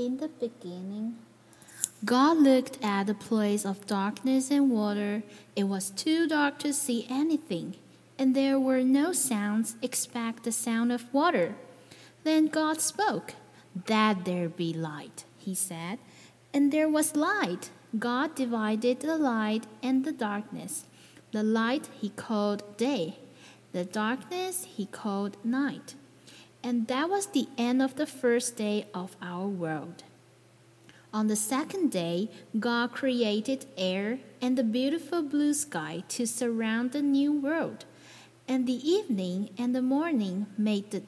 In the beginning, God looked at the place of darkness and water. It was too dark to see anything, and there were no sounds except the sound of water. Then God spoke, That there be light, he said, and there was light. God divided the light and the darkness. The light he called day, the darkness he called night. And that was the end of the first day of our world. On the second day, God created air and the beautiful blue sky to surround the new world. And the evening and the morning made the,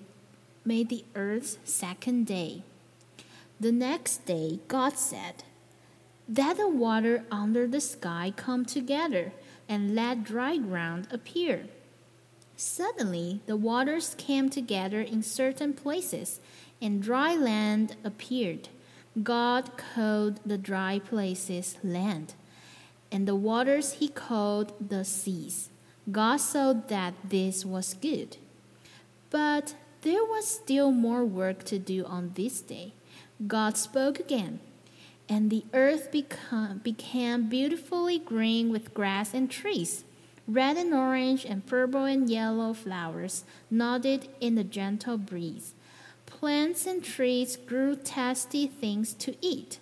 made the earth's second day. The next day, God said, Let the water under the sky come together and let dry ground appear. Suddenly, the waters came together in certain places, and dry land appeared. God called the dry places land, and the waters he called the seas. God saw that this was good. But there was still more work to do on this day. God spoke again, and the earth become, became beautifully green with grass and trees. Red and orange and purple and yellow flowers nodded in the gentle breeze. Plants and trees grew tasty things to eat.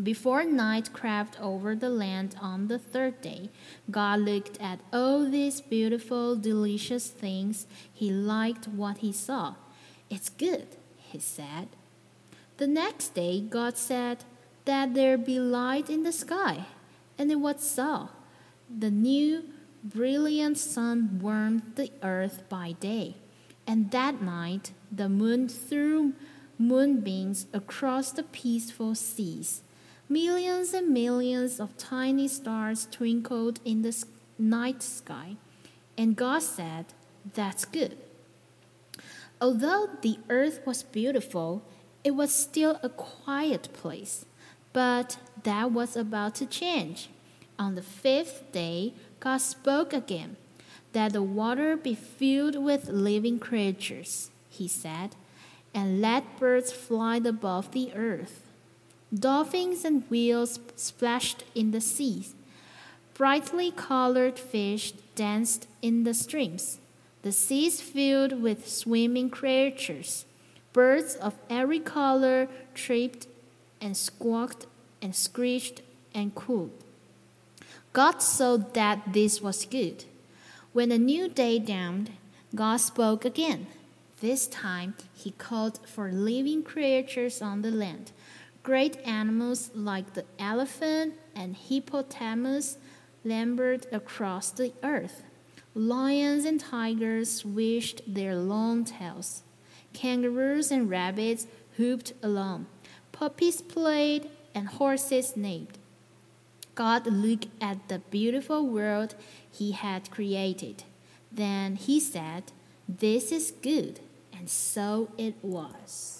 Before night crept over the land on the third day, God looked at all these beautiful, delicious things. He liked what he saw. It's good, he said. The next day, God said, That there be light in the sky. And it was so. The new brilliant sun warmed the earth by day, and that night the moon threw moonbeams across the peaceful seas. Millions and millions of tiny stars twinkled in the night sky, and God said, That's good. Although the earth was beautiful, it was still a quiet place, but that was about to change. On the fifth day, God spoke again, that the water be filled with living creatures, he said, and let birds fly above the earth. Dolphins and whales splashed in the seas. Brightly colored fish danced in the streams. The seas filled with swimming creatures. Birds of every color chirped and squawked and screeched and cooed. God saw that this was good. When a new day dawned, God spoke again. This time he called for living creatures on the land. Great animals like the elephant and hippopotamus lambered across the earth. Lions and tigers swished their long tails. Kangaroos and rabbits whooped along. Puppies played and horses neighed. God looked at the beautiful world he had created. Then he said, This is good. And so it was.